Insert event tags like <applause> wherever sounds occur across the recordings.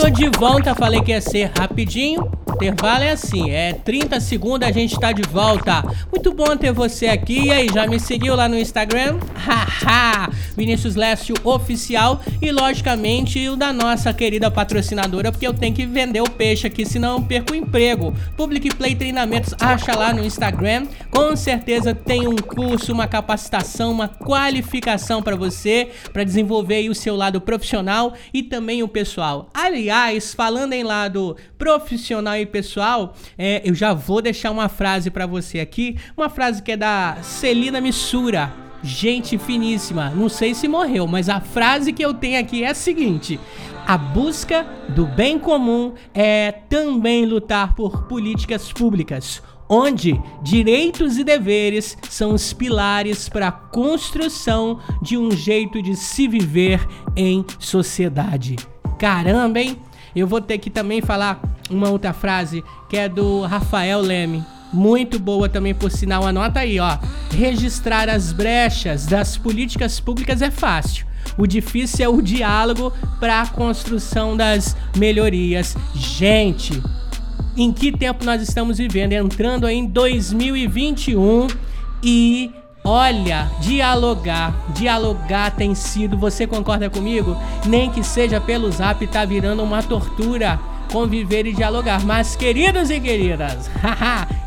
tô de volta, falei que ia ser rapidinho. Intervalo é assim, é 30 segundos a gente tá de volta. Muito bom ter você aqui. E aí, já me seguiu lá no Instagram? <laughs> Haha! Vinícius Lécio Oficial e, logicamente, o da nossa querida patrocinadora, porque eu tenho que vender o peixe aqui, senão eu perco o emprego. Public Play Treinamentos, acha lá no Instagram. Com certeza tem um curso, uma capacitação, uma qualificação para você, para desenvolver o seu lado profissional e também o pessoal. Aliás, falando em lado profissional e pessoal, é, eu já vou deixar uma frase para você aqui, uma frase que é da Celina Missura. Gente finíssima, não sei se morreu, mas a frase que eu tenho aqui é a seguinte: a busca do bem comum é também lutar por políticas públicas, onde direitos e deveres são os pilares para a construção de um jeito de se viver em sociedade. Caramba, hein? Eu vou ter que também falar uma outra frase que é do Rafael Leme. Muito boa também, por sinal. Anota aí, ó. Registrar as brechas das políticas públicas é fácil. O difícil é o diálogo para a construção das melhorias. Gente, em que tempo nós estamos vivendo? Entrando aí em 2021 e Olha, dialogar, dialogar tem sido, você concorda comigo? Nem que seja pelo zap, tá virando uma tortura conviver e dialogar. Mas, queridos e queridas,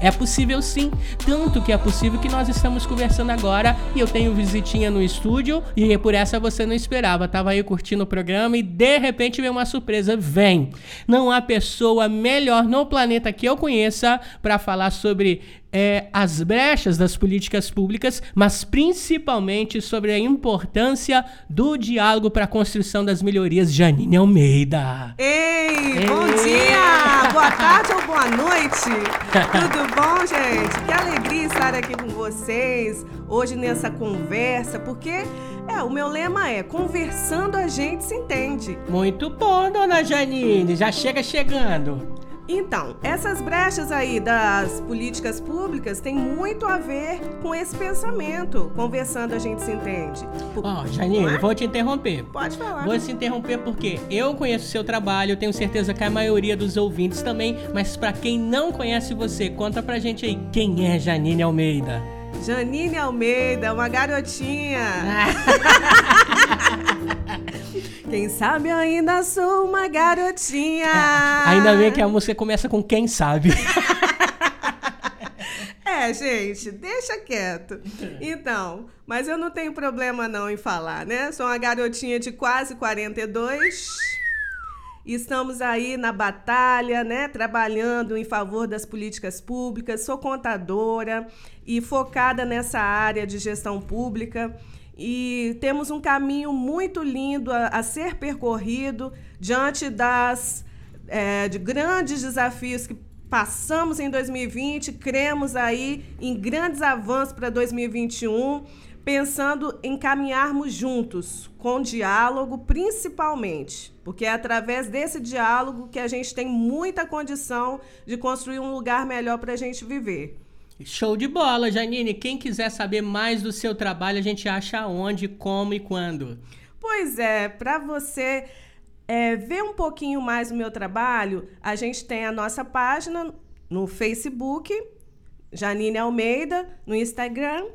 é possível sim. Tanto que é possível que nós estamos conversando agora e eu tenho visitinha no estúdio e por essa você não esperava. Tava aí curtindo o programa e de repente veio uma surpresa. Vem! Não há pessoa melhor no planeta que eu conheça para falar sobre é, as brechas das políticas públicas, mas principalmente sobre a importância do diálogo para a construção das melhorias. Janine Almeida. Ei, Ei, bom dia, boa tarde ou boa noite. <laughs> Tudo bom, gente? Que alegria estar aqui com vocês hoje nessa conversa, porque é, o meu lema é conversando a gente se entende. Muito bom, dona Janine, já chega chegando. Então, essas brechas aí das políticas públicas têm muito a ver com esse pensamento. Conversando a gente se entende. Ó, oh, Janine, é? vou te interromper. Pode falar. Vou te interromper porque eu conheço o seu trabalho, eu tenho certeza que a maioria dos ouvintes também, mas para quem não conhece você, conta pra gente aí quem é Janine Almeida. Janine Almeida, uma garotinha. <laughs> <laughs> Quem sabe eu ainda sou uma garotinha. É, ainda bem que a música começa com quem sabe. <laughs> é, gente, deixa quieto. Então, mas eu não tenho problema não em falar, né? Sou uma garotinha de quase 42. Estamos aí na batalha, né, trabalhando em favor das políticas públicas. Sou contadora e focada nessa área de gestão pública e temos um caminho muito lindo a, a ser percorrido diante das é, de grandes desafios que passamos em 2020, cremos aí em grandes avanços para 2021, pensando em caminharmos juntos, com diálogo principalmente, porque é através desse diálogo que a gente tem muita condição de construir um lugar melhor para a gente viver. Show de bola, Janine. Quem quiser saber mais do seu trabalho, a gente acha onde, como e quando. Pois é, para você é, ver um pouquinho mais do meu trabalho, a gente tem a nossa página no Facebook, Janine Almeida, no Instagram,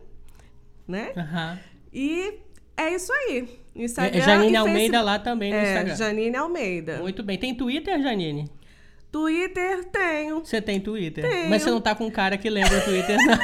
né? Uhum. E é isso aí. Instagram é, Janine Almeida lá também no é, Instagram. Janine Almeida. Muito bem. Tem Twitter, Janine? Twitter tenho. Você tem Twitter? Tenho. Mas você não tá com um cara que lembra Twitter, não.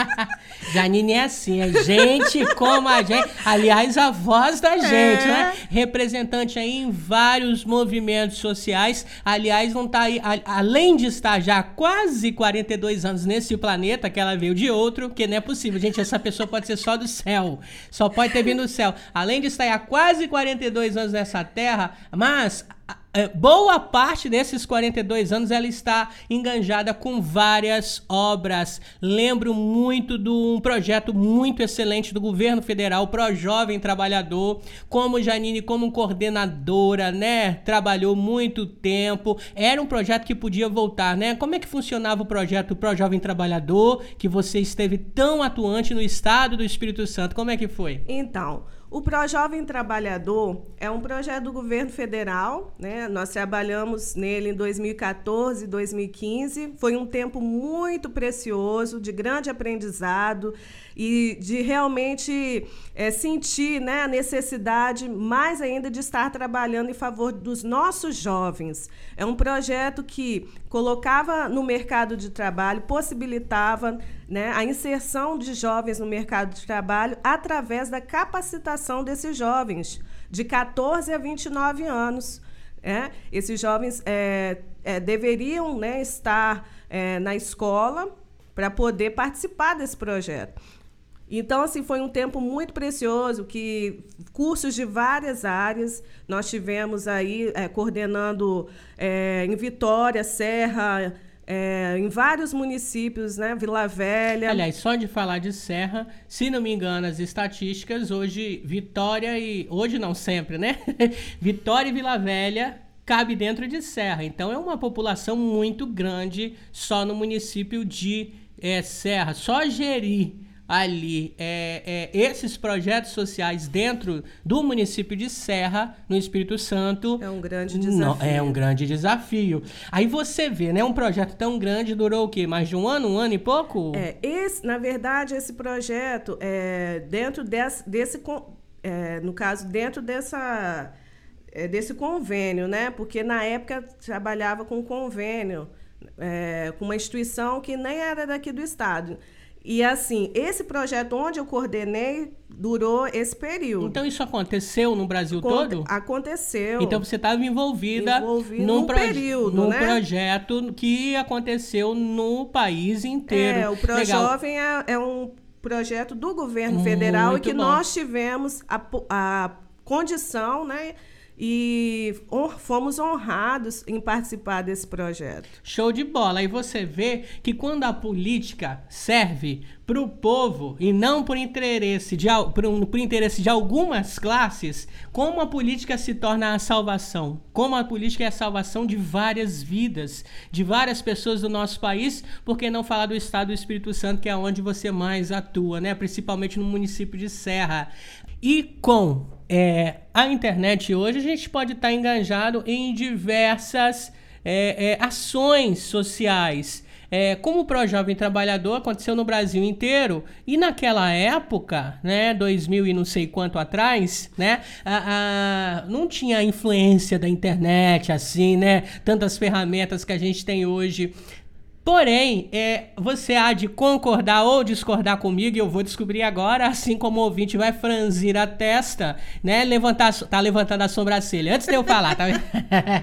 <laughs> Janine é assim, é gente como a gente. Aliás, a voz da gente, é. né? Representante aí em vários movimentos sociais. Aliás, não tá aí, a, além de estar já quase 42 anos nesse planeta, que ela veio de outro, que não é possível. Gente, essa pessoa pode ser só do céu. Só pode ter vindo do céu. Além de estar há quase 42 anos nessa terra, mas é, boa parte desses 42 anos ela está enganjada com várias obras. Lembro muito de um projeto muito excelente do governo federal, Pro Jovem Trabalhador, como Janine, como coordenadora, né? Trabalhou muito tempo. Era um projeto que podia voltar, né? Como é que funcionava o projeto Pro Jovem Trabalhador, que você esteve tão atuante no estado do Espírito Santo? Como é que foi? Então, O ProJovem Trabalhador é um projeto do governo federal, né? Nós trabalhamos nele em 2014 e 2015. Foi um tempo muito precioso, de grande aprendizado e de realmente é, sentir né, a necessidade mais ainda de estar trabalhando em favor dos nossos jovens. É um projeto que colocava no mercado de trabalho, possibilitava né, a inserção de jovens no mercado de trabalho através da capacitação desses jovens, de 14 a 29 anos. É, esses jovens é, é, deveriam né, estar é, na escola para poder participar desse projeto. Então, assim, foi um tempo muito precioso, que cursos de várias áreas, nós tivemos aí é, coordenando é, em Vitória, Serra, é, em vários municípios, né? Vila Velha. Aliás, só de falar de Serra, se não me engano, as estatísticas, hoje Vitória e. Hoje não, sempre, né? <laughs> Vitória e Vila Velha cabe dentro de Serra. Então é uma população muito grande só no município de é, Serra. Só gerir ali é, é, esses projetos sociais dentro do município de Serra, no Espírito Santo. É um grande desafio. Não, é um grande desafio. Aí você vê, né? Um projeto tão grande durou o quê? Mais de um ano, um ano e pouco? É, esse, na verdade, esse projeto, é, dentro desse, desse é, no caso, dentro dessa, é, desse convênio, né? Porque na época trabalhava com convênio, é, com uma instituição que nem era daqui do estado. E assim, esse projeto onde eu coordenei durou esse período. Então isso aconteceu no Brasil todo? Aconteceu. Então você estava envolvida, envolvida num, pro período, num né? projeto que aconteceu no país inteiro. É, o ProJovem é, é um projeto do governo federal Muito e que bom. nós tivemos a, a condição, né? E fomos honrados em participar desse projeto. Show de bola. E você vê que quando a política serve para o povo e não por interesse, de, por, por interesse de algumas classes, como a política se torna a salvação. Como a política é a salvação de várias vidas, de várias pessoas do nosso país, por que não falar do Estado do Espírito Santo, que é onde você mais atua, né? principalmente no município de Serra. E com é, a internet hoje, a gente pode estar tá enganjado em diversas é, é, ações sociais. É, como o Projovem Trabalhador aconteceu no Brasil inteiro, e naquela época, né, 2000 e não sei quanto atrás, né, a, a, não tinha a influência da internet assim, né, tantas ferramentas que a gente tem hoje Porém, é, você há de concordar ou discordar comigo, e eu vou descobrir agora, assim como o ouvinte vai franzir a testa, né? Levantar, tá levantando a sobrancelha. Antes de eu falar, tá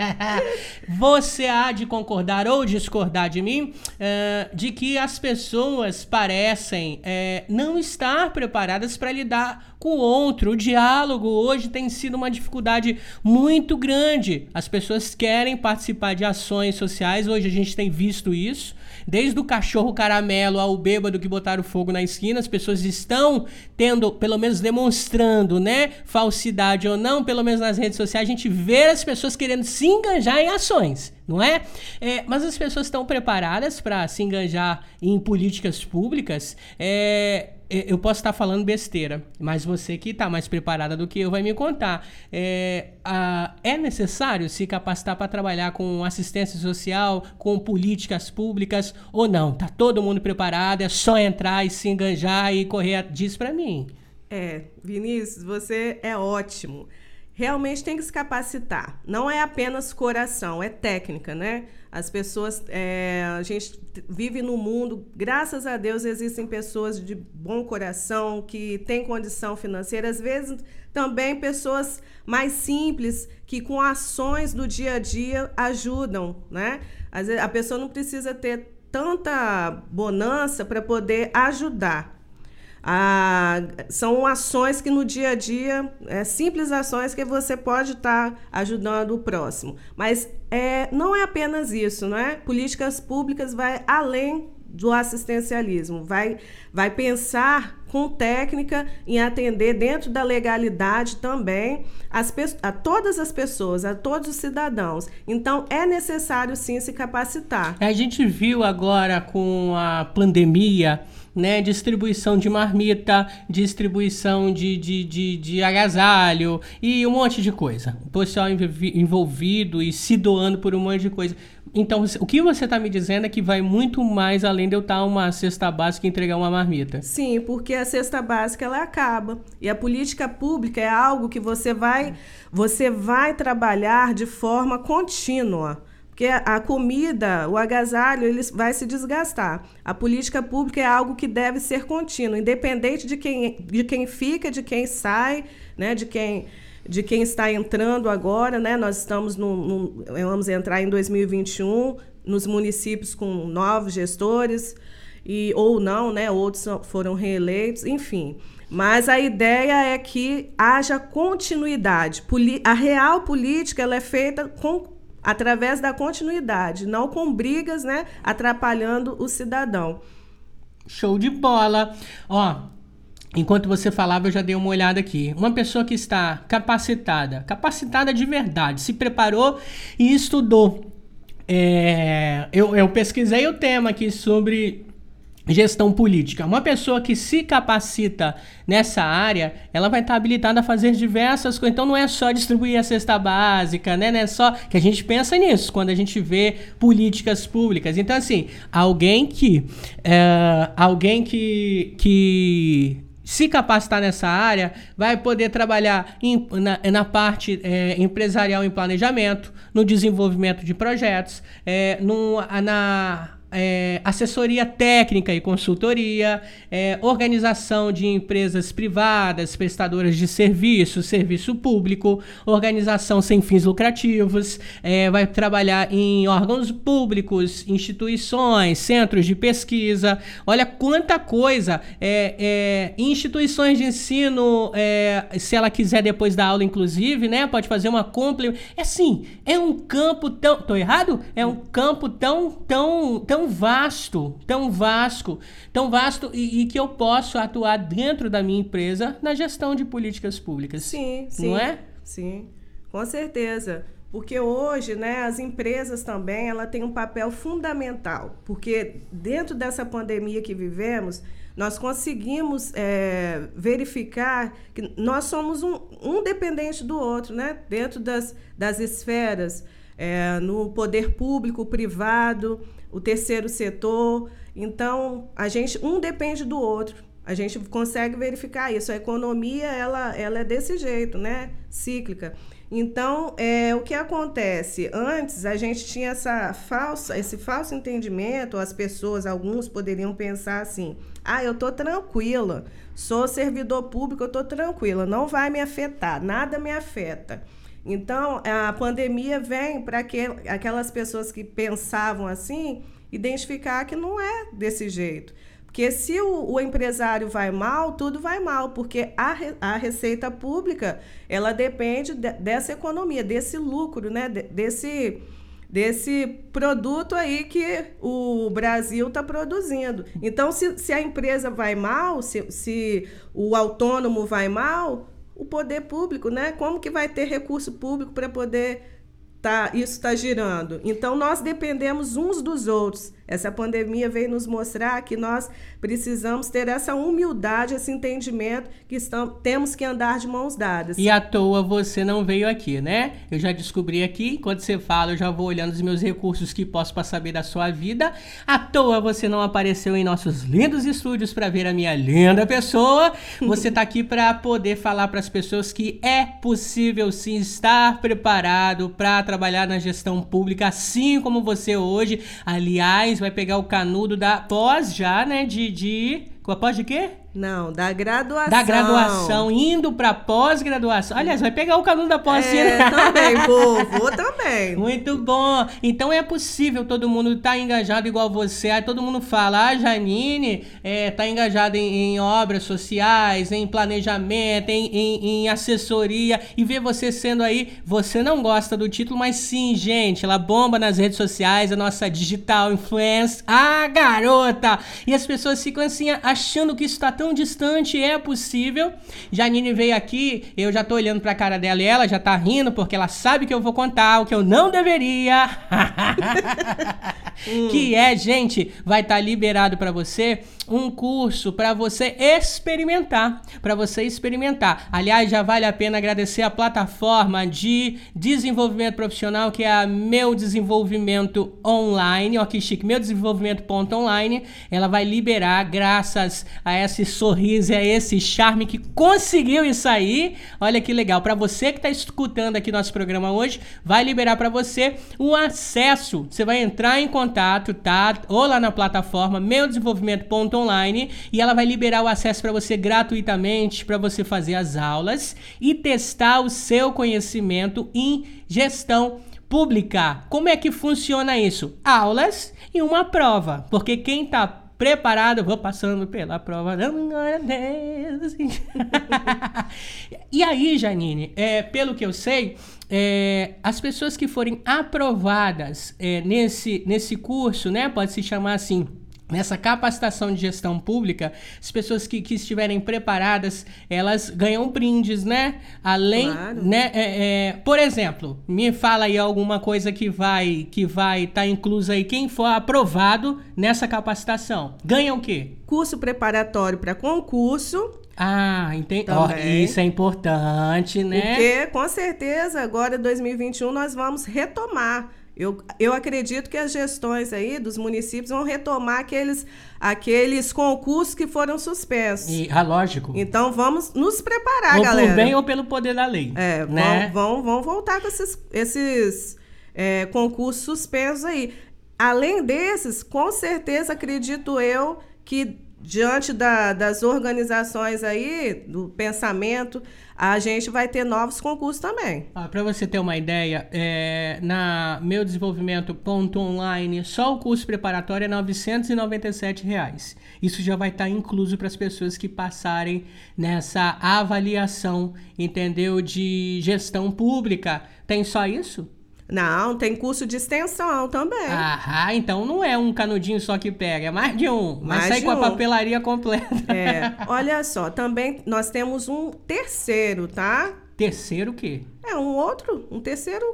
<laughs> você há de concordar ou discordar de mim uh, de que as pessoas parecem uh, não estar preparadas para lidar com o outro. O diálogo hoje tem sido uma dificuldade muito grande. As pessoas querem participar de ações sociais, hoje a gente tem visto isso. Desde o cachorro caramelo ao bêbado que botaram fogo na esquina, as pessoas estão tendo, pelo menos demonstrando, né, falsidade ou não, pelo menos nas redes sociais, a gente vê as pessoas querendo se enganjar em ações não é? é? mas as pessoas estão preparadas para se enganjar em políticas públicas. É, eu posso estar falando besteira, mas você que está mais preparada do que eu vai me contar. É, a, é necessário se capacitar para trabalhar com assistência social, com políticas públicas ou não? Tá todo mundo preparado? É só entrar e se enganjar e correr? Diz para mim. É, Vinícius, você é ótimo realmente tem que se capacitar. Não é apenas coração, é técnica, né? As pessoas, é, a gente vive no mundo, graças a Deus existem pessoas de bom coração que têm condição financeira, às vezes também pessoas mais simples que com ações do dia a dia ajudam, né? Às vezes a pessoa não precisa ter tanta bonança para poder ajudar. São ações que no dia a dia, é, simples ações que você pode estar tá ajudando o próximo. Mas é, não é apenas isso, não é? Políticas públicas vai além do assistencialismo, vai, vai pensar com técnica em atender dentro da legalidade também as, a todas as pessoas, a todos os cidadãos. Então, é necessário sim se capacitar. A gente viu agora com a pandemia né? Distribuição de marmita, distribuição de, de, de, de agasalho e um monte de coisa. O pessoal envolvido e se doando por um monte de coisa. Então, o que você está me dizendo é que vai muito mais além de eu estar uma cesta básica e entregar uma marmita. Sim, porque a cesta básica ela acaba. E a política pública é algo que você vai, você vai trabalhar de forma contínua. Porque a comida, o agasalho, ele vai se desgastar. A política pública é algo que deve ser contínuo, independente de quem, de quem fica, de quem sai, né, de quem de quem está entrando agora, né? Nós estamos no, no, vamos entrar em 2021 nos municípios com novos gestores e ou não, né? Outros foram reeleitos, enfim. Mas a ideia é que haja continuidade. A real política ela é feita com através da continuidade, não com brigas, né, atrapalhando o cidadão. Show de bola. Ó, enquanto você falava, eu já dei uma olhada aqui. Uma pessoa que está capacitada, capacitada de verdade, se preparou e estudou. É, eu, eu pesquisei o tema aqui sobre gestão política. Uma pessoa que se capacita nessa área, ela vai estar habilitada a fazer diversas coisas. Então não é só distribuir a cesta básica, né? Não é só que a gente pensa nisso quando a gente vê políticas públicas. Então assim, alguém que é, alguém que que se capacitar nessa área, vai poder trabalhar em, na, na, parte é, empresarial em planejamento, no desenvolvimento de projetos, é, no, na é, assessoria técnica e consultoria, é, organização de empresas privadas, prestadoras de serviço, serviço público, organização sem fins lucrativos, é, vai trabalhar em órgãos públicos, instituições, centros de pesquisa. Olha quanta coisa! É, é, instituições de ensino, é, se ela quiser depois da aula, inclusive, né, pode fazer uma complementação. É assim, é um campo tão. Tô errado? É um campo tão, tão, tão tão vasto, tão vasto, tão vasto e, e, que eu posso atuar dentro da minha empresa na gestão de políticas públicas. Sim, sim. Não é? Sim, com certeza. Porque hoje, né, as empresas também, ela tem um papel fundamental, porque dentro dessa pandemia que vivemos, nós conseguimos é, verificar que nós somos um, um dependente do outro, né, dentro das, das esferas, é, no poder público, privado, o terceiro setor. Então, a gente um depende do outro. A gente consegue verificar isso. A economia ela, ela é desse jeito, né? Cíclica. Então, é, o que acontece? Antes a gente tinha essa falsa, esse falso entendimento, as pessoas, alguns poderiam pensar assim: ah, eu estou tranquila, sou servidor público, eu estou tranquila, não vai me afetar, nada me afeta. Então, a pandemia vem para aquelas pessoas que pensavam assim identificar que não é desse jeito. Porque se o, o, empresário vai mal, tudo vai mal, porque a, a receita pública ela depende de, dessa economia, desse lucro, né? De, desse, desse produto aí que o Brasil está produzindo. Então, se, se a empresa vai mal, se, se o autônomo vai mal, o poder público, né? Como que vai ter recurso público para poder tá, isso está girando? Então, nós dependemos uns dos outros. Essa pandemia veio nos mostrar que nós precisamos ter essa humildade, esse entendimento que estamos, temos que andar de mãos dadas. E à toa você não veio aqui, né? Eu já descobri aqui, enquanto você fala, eu já vou olhando os meus recursos que posso para saber da sua vida. À toa você não apareceu em nossos lindos estúdios para ver a minha linda pessoa. Você está aqui para poder falar para as pessoas que é possível sim estar preparado para trabalhar na gestão pública, assim como você hoje. Aliás, vai pegar o canudo da pós já, né? De. de... Pós de quê? Não, da graduação. Da graduação, indo para pós-graduação. Aliás, vai pegar o canudo da pós é, <laughs> também, vou, vou também. Muito bom. Então é possível todo mundo estar tá engajado igual você. Aí todo mundo fala, ah, Janine é, tá engajada em, em, obras sociais, em planejamento, em, em, em, assessoria. E ver você sendo aí, você não gosta do título, mas sim, gente, ela bomba nas redes sociais, a nossa digital influence. Ah, garota! E as pessoas ficam assim, achando que isso está tão distante, é possível. Janine veio aqui, eu já tô olhando pra cara dela e ela já tá rindo porque ela sabe que eu vou contar o que eu não deveria. <laughs> <laughs> que é, gente, vai estar tá liberado para você um curso para você experimentar, para você experimentar. Aliás, já vale a pena agradecer a plataforma de desenvolvimento profissional que é a Meu Desenvolvimento Online, ó que chique, Meu Desenvolvimento ponto online. Ela vai liberar graças a esse sorriso, a esse charme que conseguiu isso aí. Olha que legal, para você que está escutando aqui nosso programa hoje, vai liberar para você o acesso. Você vai entrar em contato, tá? Ou lá na plataforma Meu Desenvolvimento online e ela vai liberar o acesso para você gratuitamente para você fazer as aulas e testar o seu conhecimento em gestão pública. Como é que funciona isso? Aulas e uma prova, porque quem está preparado, vou passando pela prova. <laughs> e aí, Janine, é, pelo que eu sei, é, as pessoas que forem aprovadas é, nesse, nesse curso, né, pode se chamar assim, Nessa capacitação de gestão pública, as pessoas que, que estiverem preparadas, elas ganham brindes, né? Além, claro. né? É, é, por exemplo, me fala aí alguma coisa que vai que vai estar tá inclusa aí. Quem for aprovado nessa capacitação, ganha o quê? Curso preparatório para concurso. Ah, entendi. Oh, isso é importante, né? Porque, com certeza, agora 2021 nós vamos retomar eu, eu acredito que as gestões aí dos municípios vão retomar aqueles, aqueles concursos que foram suspensos. E, ah, lógico. Então vamos nos preparar, ou galera. Ou por bem ou pelo poder da lei. É, né? vão, vão, vão voltar com esses, esses é, concursos suspensos aí. Além desses, com certeza acredito eu que diante da, das organizações aí, do pensamento, a gente vai ter novos concursos também. Ah, Para você ter uma ideia, é, na meu desenvolvimento ponto online, só o curso preparatório é 997 reais. Isso já vai estar tá incluso para as pessoas que passarem nessa avaliação, entendeu? De gestão pública. Tem só isso? Não, tem curso de extensão também. Ah, então não é um canudinho só que pega, é mais de um. Mais sai com um. a papelaria completa. É, <laughs> olha só, também nós temos um terceiro, tá? Terceiro o quê? É um outro, um terceiro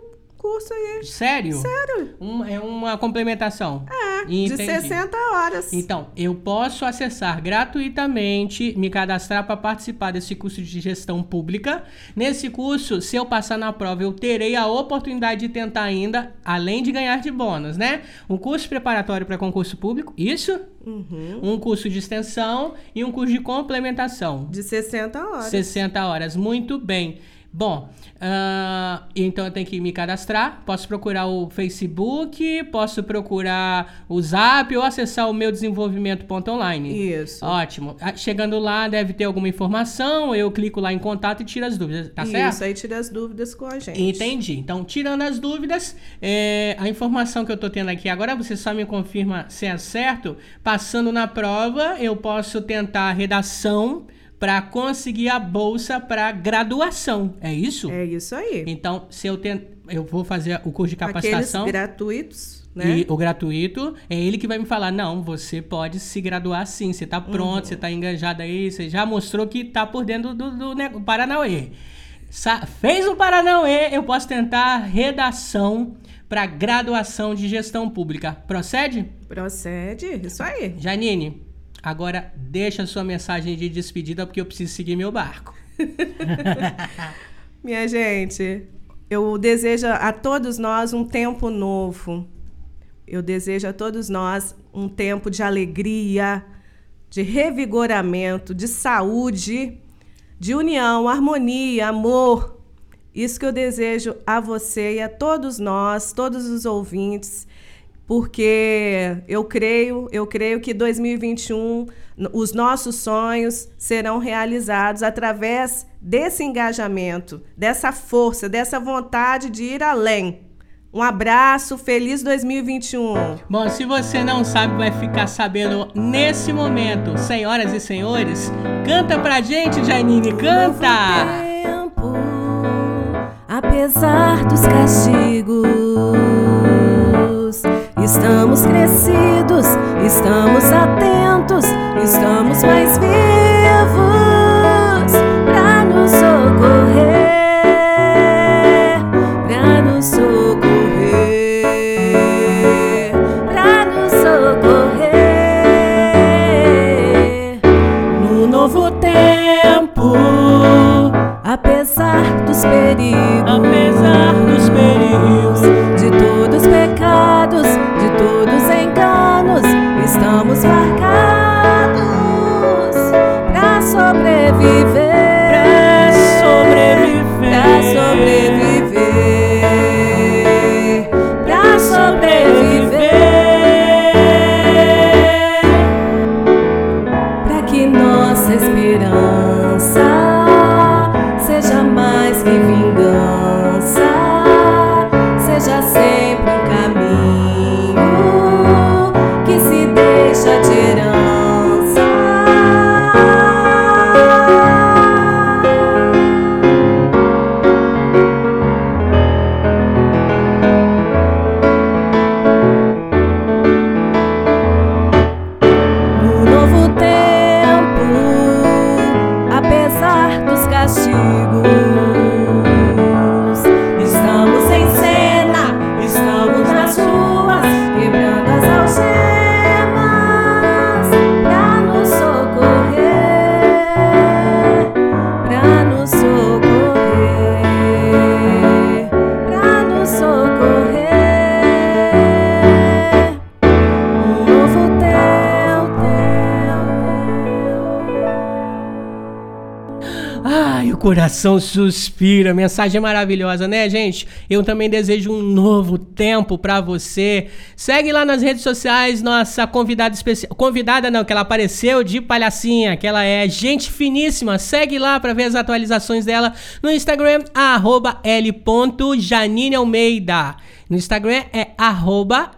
curso aí. Sério? Sério. Um, é uma complementação. É, Entendi. de 60 horas. Então, eu posso acessar gratuitamente, me cadastrar para participar desse curso de gestão pública. Nesse curso, se eu passar na prova, eu terei a oportunidade de tentar ainda, além de ganhar de bônus, né? Um curso preparatório para concurso público, isso? Uhum. Um curso de extensão e um curso de complementação. De 60 horas. 60 horas, muito bem. Bom, uh, então eu tenho que me cadastrar. Posso procurar o Facebook, posso procurar o Zap ou acessar o meu desenvolvimento.online. Isso. Ótimo. Ah, chegando lá, deve ter alguma informação. Eu clico lá em contato e tiro as dúvidas. Tá Isso, certo? Isso, aí tira as dúvidas com a gente. Entendi. Então, tirando as dúvidas, é, a informação que eu tô tendo aqui agora, você só me confirma se é certo. Passando na prova, eu posso tentar a redação para conseguir a bolsa para graduação. É isso? É isso aí. Então, se eu eu vou fazer o curso de capacitação. Aqueles gratuitos. Né? E o gratuito é ele que vai me falar: não, você pode se graduar sim, você está pronto, uhum. você está engajado aí, você já mostrou que está por dentro do, do, do Paranauê. Sa fez o Paranauê, eu posso tentar redação para graduação de gestão pública. Procede? Procede, isso aí. Janine, Agora deixa sua mensagem de despedida porque eu preciso seguir meu barco. <laughs> Minha gente, eu desejo a todos nós um tempo novo. Eu desejo a todos nós um tempo de alegria, de revigoramento, de saúde, de união, harmonia, amor. Isso que eu desejo a você e a todos nós, todos os ouvintes porque eu creio, eu creio que 2021 os nossos sonhos serão realizados através desse engajamento, dessa força, dessa vontade de ir além. Um abraço, feliz 2021. Bom, se você não sabe, vai ficar sabendo nesse momento. Senhoras e senhores, canta pra gente, Janine, canta! Tempo, apesar dos castigos Estamos crescidos, estamos atentos, estamos sobreviver. Ai, o coração suspira. Mensagem maravilhosa, né, gente? Eu também desejo um novo tempo pra você. Segue lá nas redes sociais nossa convidada especial. Convidada não, que ela apareceu de palhacinha, que ela é gente finíssima. Segue lá pra ver as atualizações dela no Instagram, arroba l.janine Almeida. No Instagram é arroba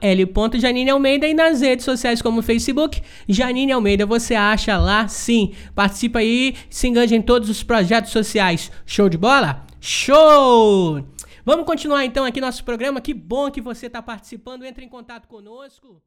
Almeida e nas redes sociais como Facebook, Janine Almeida. Você acha lá sim. Participa aí, se engane em todos os projetos sociais. Show de bola? Show! Vamos continuar então aqui nosso programa. Que bom que você está participando. Entre em contato conosco.